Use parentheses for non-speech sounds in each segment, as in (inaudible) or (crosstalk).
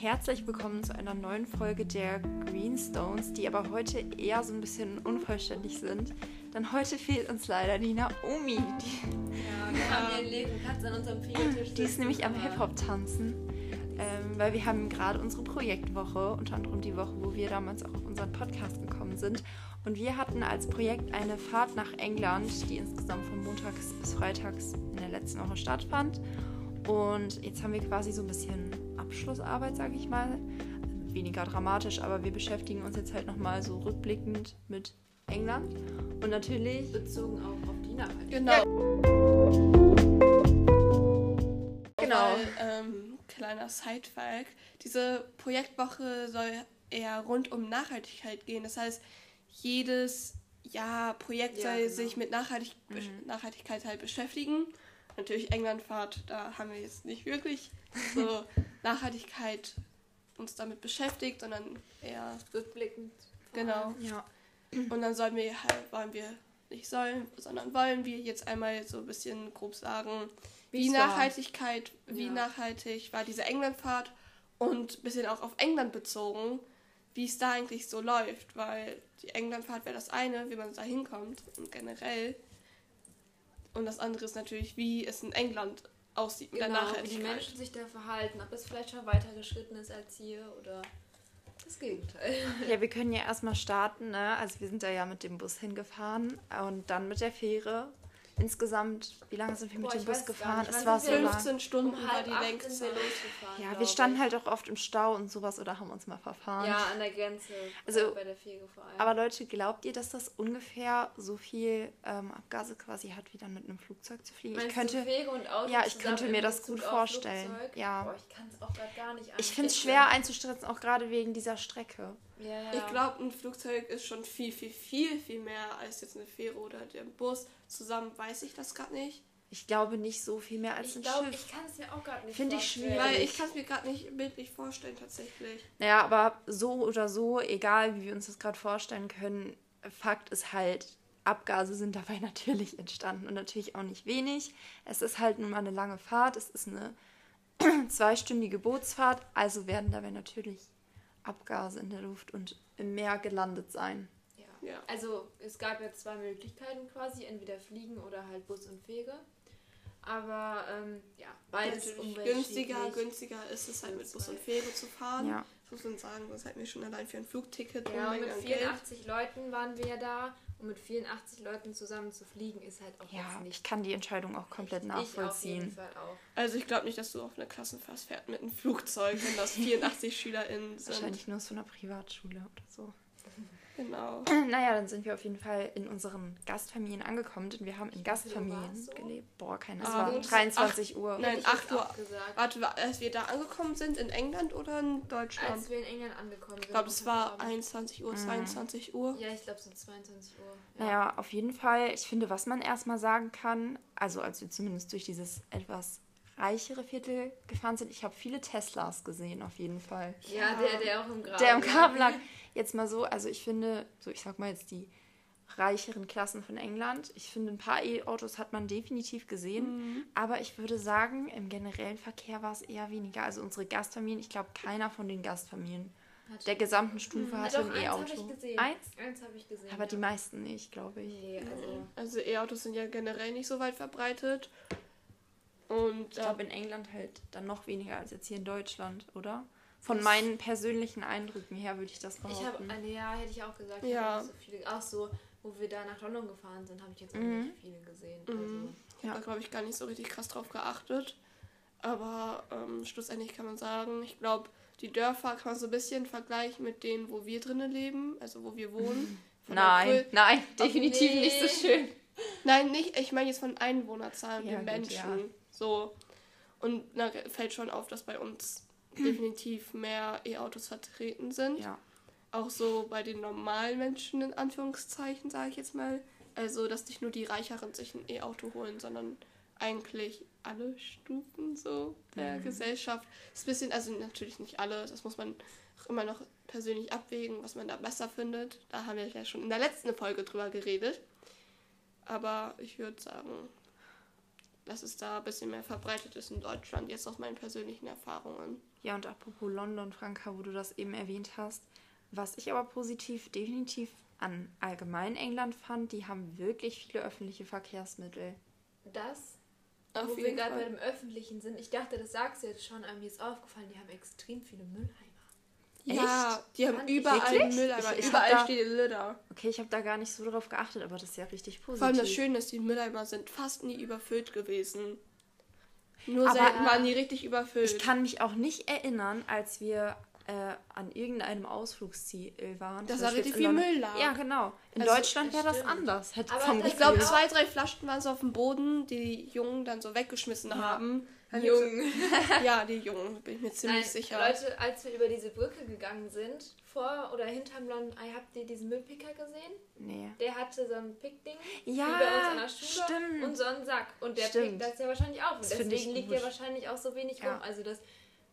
Herzlich willkommen zu einer neuen Folge der Greenstones, die aber heute eher so ein bisschen unvollständig sind. Denn heute fehlt uns leider die Naomi. Die, Ja, wir haben einen leeren Platz an unserem Fliegentisch. die ist nämlich am Hip-Hop tanzen. Ähm, weil wir haben gerade unsere Projektwoche, unter anderem die Woche, wo wir damals auch auf unseren Podcast gekommen sind. Und wir hatten als Projekt eine Fahrt nach England, die insgesamt von montags bis freitags in der letzten Woche stattfand. Und jetzt haben wir quasi so ein bisschen Abschlussarbeit, sage ich mal. Weniger dramatisch, aber wir beschäftigen uns jetzt halt nochmal so rückblickend mit England. Und natürlich Bezogen auch auf die Nachhaltigkeit. Genau. Genau. Weil, ähm, kleiner Sidefact, diese Projektwoche soll eher rund um Nachhaltigkeit gehen. Das heißt, jedes Jahr Projekt Ja, soll genau. sich mit Nachhaltig besch- Nachhaltigkeit halt beschäftigen. Natürlich Englandfahrt, da haben wir jetzt nicht wirklich so (laughs) Nachhaltigkeit uns damit beschäftigt, sondern eher Rückblickend. genau. Ja. Und dann sollen wir halt, wollen wir nicht sollen, sondern wollen wir jetzt einmal so ein bisschen grob sagen, wie war. Nachhaltigkeit, wie Ja. nachhaltig war diese Englandfahrt und ein bisschen auch auf England bezogen, wie es da eigentlich so läuft, weil die Englandfahrt wäre das eine, wie man da hinkommt und generell. Und das andere ist natürlich, wie es in England aussieht mit der Genau, wie die Nachhaltigkeit. Menschen sich da verhalten, ob es vielleicht schon weiter geschritten ist als hier oder das Gegenteil. (laughs) Ja, wir können ja erstmal starten. Ne? Also wir sind da ja mit dem Bus hingefahren und dann mit der Fähre. Insgesamt, wie lange sind wir mit Boah, dem Bus gefahren? Es war so wir? lang. 15 Stunden Um war halb die längste. wir losgefahren. Ja, wir standen ich. halt auch oft im Stau und sowas oder haben uns mal verfahren. Ja, an der Grenze. Also, bei der Fege vor allem. Aber Leute, glaubt ihr, dass das ungefähr so viel ähm, Abgase quasi hat, wie dann mit einem Flugzeug zu fliegen? Meinst ich könnte, Fege und Auto ja, ich könnte mir das gut vorstellen. Ja. Boah, ich kann es auch gerade gar nicht ich finde es schwer einzuschätzen, auch gerade wegen dieser Strecke. Ja, ja. Ich glaube, ein Flugzeug ist schon viel, viel, viel, viel mehr als jetzt eine Fähre oder der Bus. Zusammen weiß ich das gerade nicht. Ich glaube nicht so viel mehr als ich ein glaube, Schiff. ich kann es mir auch gerade nicht Finde ich vorstellen. schwierig. Weil ich kann es mir gerade nicht bildlich vorstellen, tatsächlich. Naja, aber so oder so, egal wie wir uns das gerade vorstellen können, Fakt ist halt, Abgase sind dabei (laughs) natürlich entstanden und natürlich auch nicht wenig. Es ist halt nun mal eine lange Fahrt, es ist eine (clears throat) zweistündige Bootsfahrt, also werden dabei natürlich Abgase in der Luft und im Meer gelandet sein. Ja. Ja. Also es gab ja zwei Möglichkeiten quasi, entweder fliegen oder halt Bus und Fege. Aber ähm, ja, beides günstiger, günstiger ist es halt mit Bus und Fähre zu fahren. Ja. Das muss man sagen, das hat mir schon allein für ein Flugticket Ja, und mit an Geld. 84 Leuten waren wir ja da. Und mit 84 Leuten zusammen zu fliegen ist halt auch Ja, jetzt ich nicht. kann die Entscheidung auch komplett Ich auf jeden nachvollziehen. Fall auch. Also ich glaube nicht, dass du auf eine Klassenfahrt fährst mit einem Flugzeug, wenn das (laughs) 84 SchülerInnen sind. Wahrscheinlich nur so einer Privatschule oder so. (laughs) Genau. Naja, dann sind wir auf jeden Fall in unseren Gastfamilien angekommen, denn wir haben in Gastfamilien so? gelebt. Boah, keine, es Ah, war gut. 23 Uhr. Nein, Hätte ich 8 jetzt Uhr. Warte, wa- als wir da angekommen sind, in England oder in Deutschland? Als wir in England angekommen sind. ich glaube, es war Abend. 21 Uhr, 22 Uhr. Ja, ich glaube, es sind 22 Uhr. Ja. Naja, auf jeden Fall. Ich finde, was man erstmal sagen kann, also als wir zumindest durch dieses etwas reichere Viertel gefahren sind, ich habe viele Teslas gesehen, auf jeden Fall. Ja, der, der auch im Graben Der im lag. Graben lag. Jetzt mal so, also ich finde, so ich sag mal jetzt die reicheren Klassen von England. Ich finde, ein paar E-Autos hat man definitiv gesehen. Aber ich würde sagen, im generellen Verkehr war es eher weniger. Also unsere Gastfamilien, ich glaube, keiner von den Gastfamilien Hat- der gesamten Stufe Ja, hatte doch, ein eins habe E-Auto. ich gesehen. Eins? Eins habe ich gesehen. Aber die ja. meisten nicht, glaube ich. Nee, also. Also E-Autos sind ja generell nicht so weit verbreitet. Und Ich glaube, in England halt dann noch weniger als jetzt hier in Deutschland, oder? Von meinen persönlichen Eindrücken her würde ich das Ich habe behaupten. eine, ja, hätte ich auch gesagt. Ich Ja. so viele. Auch so, wo wir da nach London gefahren sind, habe ich jetzt auch Mhm. nicht viele gesehen. Mhm. ich habe da, glaube ich, gar nicht so richtig krass drauf geachtet. Aber ähm, schlussendlich kann man sagen, ich glaube, die Dörfer kann man so ein bisschen vergleichen mit denen, wo wir drinnen leben, also wo wir wohnen. (laughs) Von nein, nein, definitiv nee. nicht so schön. Nein, nicht, ich meine jetzt von Einwohnerzahlen, Ja, den Menschen. ja. So. Und da fällt schon auf, dass bei uns definitiv mehr E-Autos vertreten sind. Ja. Auch so bei den normalen Menschen, in Anführungszeichen, sage ich jetzt mal. Also, dass nicht nur die Reicheren sich ein E-Auto holen, sondern eigentlich alle Stufen so der Mhm. Gesellschaft. Ist ein bisschen, also natürlich nicht alle, das muss man auch immer noch persönlich abwägen, was man da besser findet. Da haben wir ja schon in der letzten Folge drüber geredet. Aber ich würde sagen, dass es da ein bisschen mehr verbreitet ist in Deutschland, jetzt aus meinen persönlichen Erfahrungen. Ja, und apropos London, Franka, wo du das eben erwähnt hast, was ich aber positiv definitiv an allgemein England fand, die haben wirklich viele öffentliche Verkehrsmittel. Das, Auf wo wir jeden gerade bei dem Öffentlichen sind, ich dachte, das sagst du jetzt schon, aber mir ist aufgefallen, die haben extrem viele Mülleimer. Ja, die haben ich überall wirklich? Mülleimer. Ich- ich überall da- steht Litter. Okay, ich habe da gar nicht so drauf geachtet, aber das ist ja richtig positiv. Vor allem das Schöne ist, die Mülleimer sind fast nie überfüllt gewesen. Nur Aber- selten waren die richtig überfüllt. Ich kann mich auch nicht erinnern, als wir äh, an irgendeinem Ausflugsziel waren. Dass zum da Beispiel richtig viel. Müll lag. Ja, genau. In Also, Deutschland wäre das stimmt. anders. Hätte Aber das- Ich glaube, zwei, drei Flaschen waren so auf dem Boden, die die Jungen dann so weggeschmissen Ja. haben. Dann Jung. (laughs) Ja, die Jungen, bin ich mir ziemlich Nein, sicher. Leute, als wir über diese Brücke gegangen sind, vor oder hinterm London Eye, habt ihr diesen Müllpicker gesehen? Nee. Der hatte so ein Pickding, Ja, wie bei uns an der Schule, stimmt. und so einen Sack. Und der Stimmt. pickt das ja wahrscheinlich auch. Und Das deswegen liegt der wahrscheinlich auch so wenig Ja. rum. Also das,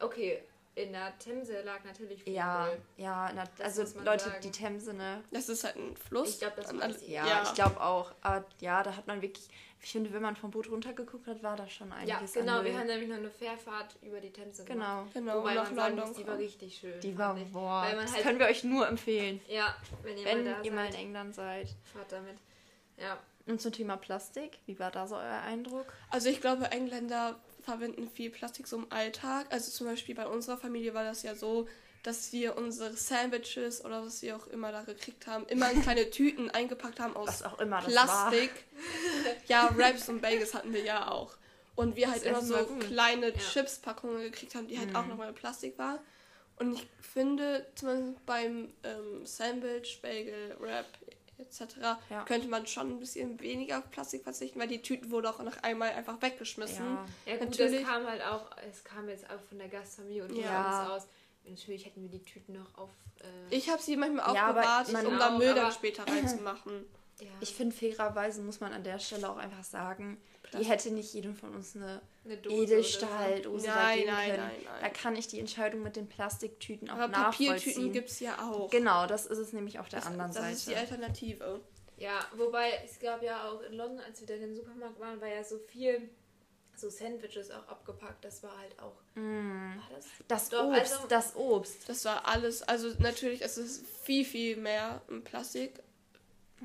okay, in der Themse lag natürlich viel Ja, ja, na, also Leute, sagen. die Themse, ne? Das ist halt ein Fluss. Ich glaub, das Und weiß alle- ich. Ja, ich glaube auch. Aber ja, da hat man wirklich, ich finde, wenn man vom Boot runtergeguckt hat, war da schon Ja, einiges genau, an wir haben nämlich noch eine Fährfahrt über die Themse gemacht. Genau. Genau, Wobei nach man sagen London. muss, die war richtig schön. Die war, boah, Weil man das halt, können wir euch nur empfehlen, Ja, wenn ihr wenn mal da ihr mal in seid, England seid. fahrt damit. Ja, Und zum Thema Plastik, wie war da so euer Eindruck? Also ich glaube, Engländer verwenden viel Plastik so im Alltag. Also zum Beispiel bei unserer Familie war das ja so, dass wir unsere Sandwiches oder was wir auch immer da gekriegt haben, immer in kleine (laughs) Tüten eingepackt haben aus Plastik. Ja, (laughs) Wraps und Bagels hatten wir ja auch. Und wir halt immer so gut. kleine Ja. Chips-Packungen gekriegt haben, die halt Mhm. auch nochmal in Plastik war. Und ich finde, zum Beispiel beim ähm, Sandwich, Bagel, Wrap etc. Ja. könnte man schon ein bisschen weniger auf Plastik verzichten, weil die Tüten wurden auch nach einmal einfach weggeschmissen. Ja, ja gut, Natürlich. das kam halt auch, es kam jetzt auch von der Gastfamilie und Ja. uns aus. Natürlich hätten wir die Tüten noch auf... Äh, Ich habe sie manchmal Ja, aufbewahrt, man- um da auch, Müll dann später reinzumachen. (clears throat) ja, ich finde, fairerweise muss man an der Stelle auch einfach sagen, die hätte nicht jedem von uns eine eine Dose Edelstahldose da Nein, geben nein, können. nein, nein. Da kann ich die Entscheidung mit den Plastiktüten auch Aber nachvollziehen. Papiertüten gibt es ja auch. Genau, das ist es nämlich auf der das, anderen das Seite. ist die Alternative. so. Ja, wobei es gab ja auch in London, als wir da in den Supermarkt waren, war ja so viel so Sandwiches auch abgepackt. Das war halt auch... Mm. War das? Das Doch, Obst, also- das Obst. Das war alles, also natürlich, es ist viel, viel mehr in Plastik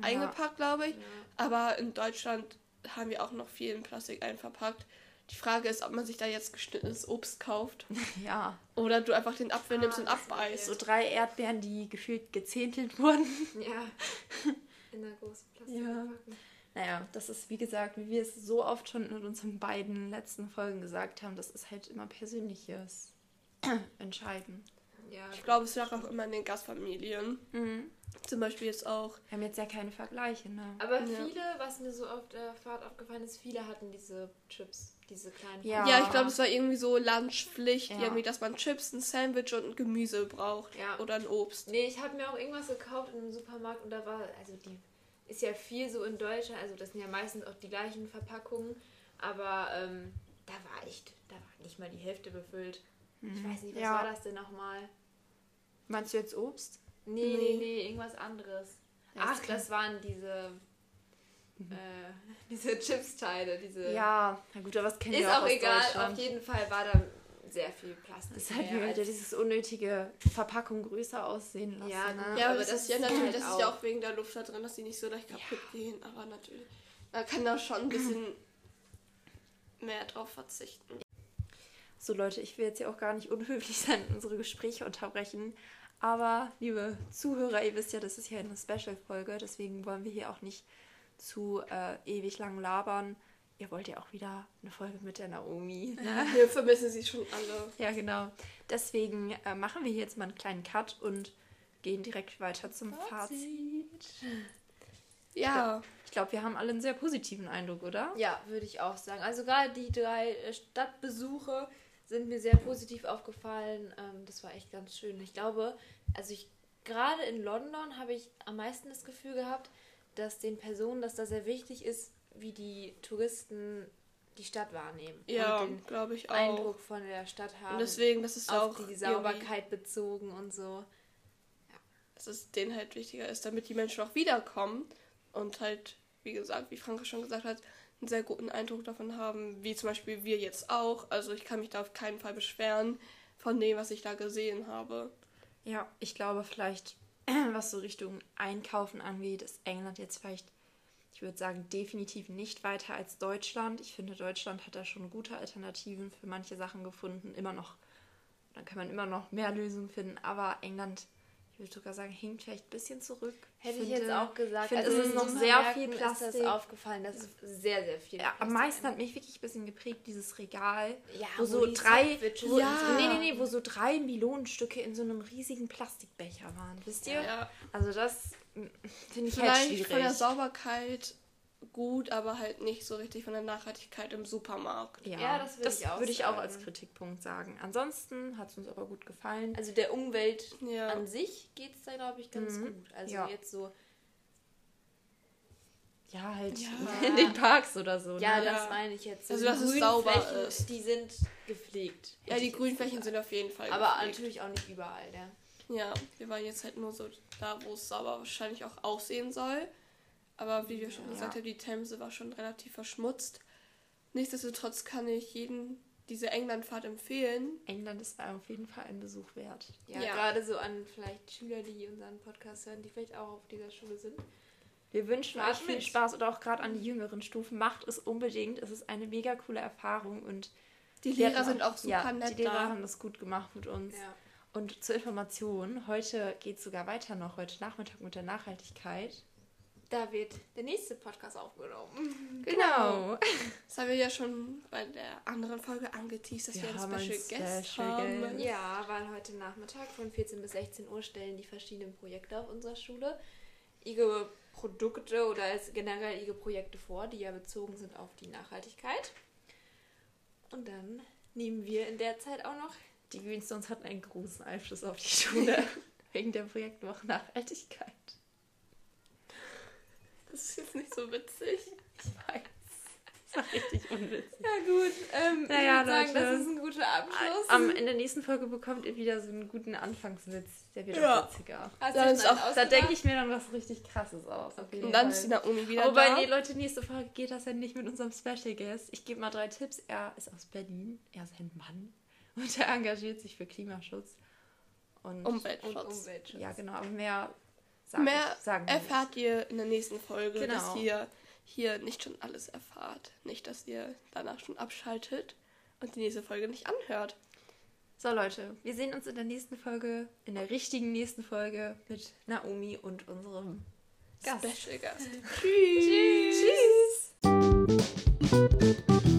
eingepackt, glaube ich. Ja. Aber in Deutschland haben wir auch noch viel in Plastik einverpackt. Die Frage ist, ob man sich da jetzt geschnittenes Obst kauft (laughs) Ja, oder du einfach den Apfel Ah, nimmst und ist abbeißt. so drei Erdbeeren, die gefühlt gezähntelt wurden. (laughs) Ja. In einer großen Plastik. Ja. Naja, das ist wie gesagt, wie wir es so oft schon in unseren beiden letzten Folgen gesagt haben, das ist halt immer persönliches (clears throat) Entscheiden. Ja, Ich glaube, es lag auch immer in den Gastfamilien. Mhm. Zum Beispiel jetzt auch. Wir haben jetzt ja keine Vergleiche, ne? Aber Ja. viele, was mir so auf der Fahrt aufgefallen ist, viele hatten diese Chips, diese kleinen. Ja. Ja, ich glaube, es war irgendwie so Lunchpflicht, Ja. irgendwie, dass man Chips, ein Sandwich und ein Gemüse braucht. Ja. Oder ein Obst. Nee, ich habe mir auch irgendwas gekauft in einem Supermarkt und da war, also die ist ja viel so in Deutschland, also das sind ja meistens auch die gleichen Verpackungen, aber ähm, da war echt, da war nicht mal die Hälfte befüllt. Ich weiß nicht, was Ja. war das denn nochmal? Meinst du jetzt Obst? Nee, nee, Nee. nee, irgendwas anderes. Ja, Ach, das waren diese, äh, (laughs) diese Chips-Teile, diese... Ja, na gut, aber was kennen Ist wir auch auch aus egal, auf jeden Fall war da sehr viel Plastik. Das ist halt mehr wieder dieses unnötige Verpackung größer aussehen lassen. Ja, ne? gut. Ja, aber aber das, das ist ja ist natürlich, halt das ist auch- ja auch wegen der Luft da drin, dass die nicht so leicht kaputt gehen. Aber natürlich, man kann da schon ein bisschen mehr drauf verzichten. So Leute, ich will jetzt ja auch gar nicht unhöflich sein und unsere Gespräche unterbrechen. Aber liebe Zuhörer, ihr wisst ja, das ist ja eine Special-Folge, deswegen wollen wir hier auch nicht zu äh, ewig lang labern. Ihr wollt ja auch wieder eine Folge mit der Naomi. Ne? (laughs) Wir vermissen sie schon alle. Ja, genau. Deswegen äh, machen wir hier jetzt mal einen kleinen Cut und gehen direkt weiter zum Fazit. Ja, Ich glaube, wir haben alle einen sehr positiven Eindruck, oder? Ja, würde ich auch sagen. Also gerade die drei äh, Stadtbesuche sind mir sehr positiv aufgefallen. Ähm, das war echt ganz schön. Ich glaube, also ich gerade in London habe ich am meisten das Gefühl gehabt, dass den Personen das da sehr wichtig ist, wie die Touristen die Stadt wahrnehmen. ja, glaube ich auch. Eindruck von der Stadt haben. Und deswegen, das ist auf auch die irgendwie- Sauberkeit bezogen und so. dass es denen halt wichtiger ist, damit die Menschen auch wiederkommen und halt, wie gesagt, wie Franka schon gesagt hat, einen sehr guten Eindruck davon haben, wie zum Beispiel wir jetzt auch. Also ich kann mich da auf keinen Fall beschweren von dem, was ich da gesehen habe. Ja, ich glaube vielleicht, (clears throat) was so Richtung Einkaufen angeht, ist England jetzt vielleicht, ich würde sagen, definitiv nicht weiter als Deutschland. Ich finde, Deutschland hat da schon gute Alternativen für manche Sachen gefunden. Immer noch, dann kann man immer noch mehr Lösungen finden. Aber England, ich würde sogar sagen, hinkt vielleicht ein bisschen zurück. Hätte ich finde- jetzt auch gesagt. finde, also es ist noch sehr viel Ist Plastik. das aufgefallen, dass es sehr, sehr viel Ja, am meisten hat mich wirklich ein bisschen geprägt, dieses Regal, Ja, wo wo so drei, wo, Ja. nee, nee, nee, wo so drei Melonenstücke in so einem riesigen Plastikbecher waren, wisst ihr? Ja. Also das mm, finde ich halt Vielleicht schwierig. von der Sauberkeit gut, aber halt nicht so richtig von der Nachhaltigkeit im Supermarkt. ja, Ja, das würde ich auch würde ich auch als Kritikpunkt sagen. Ansonsten hat es uns aber gut gefallen. Also der Umwelt Ja. an sich geht es da, glaube ich, ganz Mhm. gut. Also Ja. jetzt so, ja, halt Ja. (laughs) in den Parks oder so. ja, ne? Ja. das meine ich jetzt. So Also, die dass es sauber Grünflächen, ist. Die sind gepflegt. Ja, die Grünflächen sind auf jeden Fall Aber gepflegt. natürlich auch nicht überall, ja. Ja, wir waren jetzt halt nur so da, wo es sauber wahrscheinlich auch aussehen soll. Aber wie wir schon Ja. gesagt haben, die Themse war schon relativ verschmutzt. Nichtsdestotrotz kann ich jedem diese Englandfahrt empfehlen. England ist auf jeden Fall ein Besuch wert. Ja, Ja. gerade so an vielleicht Schüler, die unseren Podcast hören, die vielleicht auch auf dieser Schule sind. Wir wünschen euch viel mit. Spaß oder auch gerade an die jüngeren Stufen. Macht es unbedingt. Es ist eine mega coole Erfahrung und Die Lehrer sind auch super ja, nett Die Lehrer da. haben das gut gemacht mit uns. Ja. Und zur Information, heute geht es sogar weiter noch, heute Nachmittag mit der Nachhaltigkeit. Da wird der nächste Podcast aufgenommen. Genau. Das haben wir ja schon bei der anderen Folge angeteased, dass Wir wir, einen haben einen Special Guest Special haben. Guest. Ja, weil heute Nachmittag von 14 bis 16 Uhr stellen die verschiedenen Projekte auf unserer Schule ihre Produkte oder generell ihre Projekte vor, die ja bezogen sind auf die Nachhaltigkeit. Und dann nehmen wir in der Zeit auch noch Die Greenstones hatten einen großen Einfluss auf die Schule (laughs) wegen der Projektwoche Nachhaltigkeit. Das ist jetzt nicht so witzig. Ich weiß. Das war richtig unwitzig. Ja gut, ähm, Naja, ich würde sagen, Leute. das ist ein guter Abschluss. Am, in der nächsten Folge bekommt ihr wieder so einen guten Anfangswitz. Der wird Ja. auch witziger. Hast Da ist auch- Da denke ich mir dann was richtig krasses aus. jeden Und dann ist die Naomi wieder Wobei, da. nee, Leute, nächste Folge geht das ja nicht mit unserem Special Guest. Ich gebe mal drei Tipps. Er ist aus Berlin, er ist ein Mann und er engagiert sich für Klimaschutz. Und Umweltschutz. Und Umweltschutz. ja, genau, aber mehr sagen, Mehr sagen wir erfahrt ihr in der nächsten Folge, Genau. dass ihr hier nicht schon alles erfahrt. Nicht, dass ihr danach schon abschaltet und die nächste Folge nicht anhört. So, Leute, wir sehen uns in der nächsten Folge, in der richtigen nächsten Folge mit Naomi und unserem Gast. Special Gast. Tschüss. Tschüss.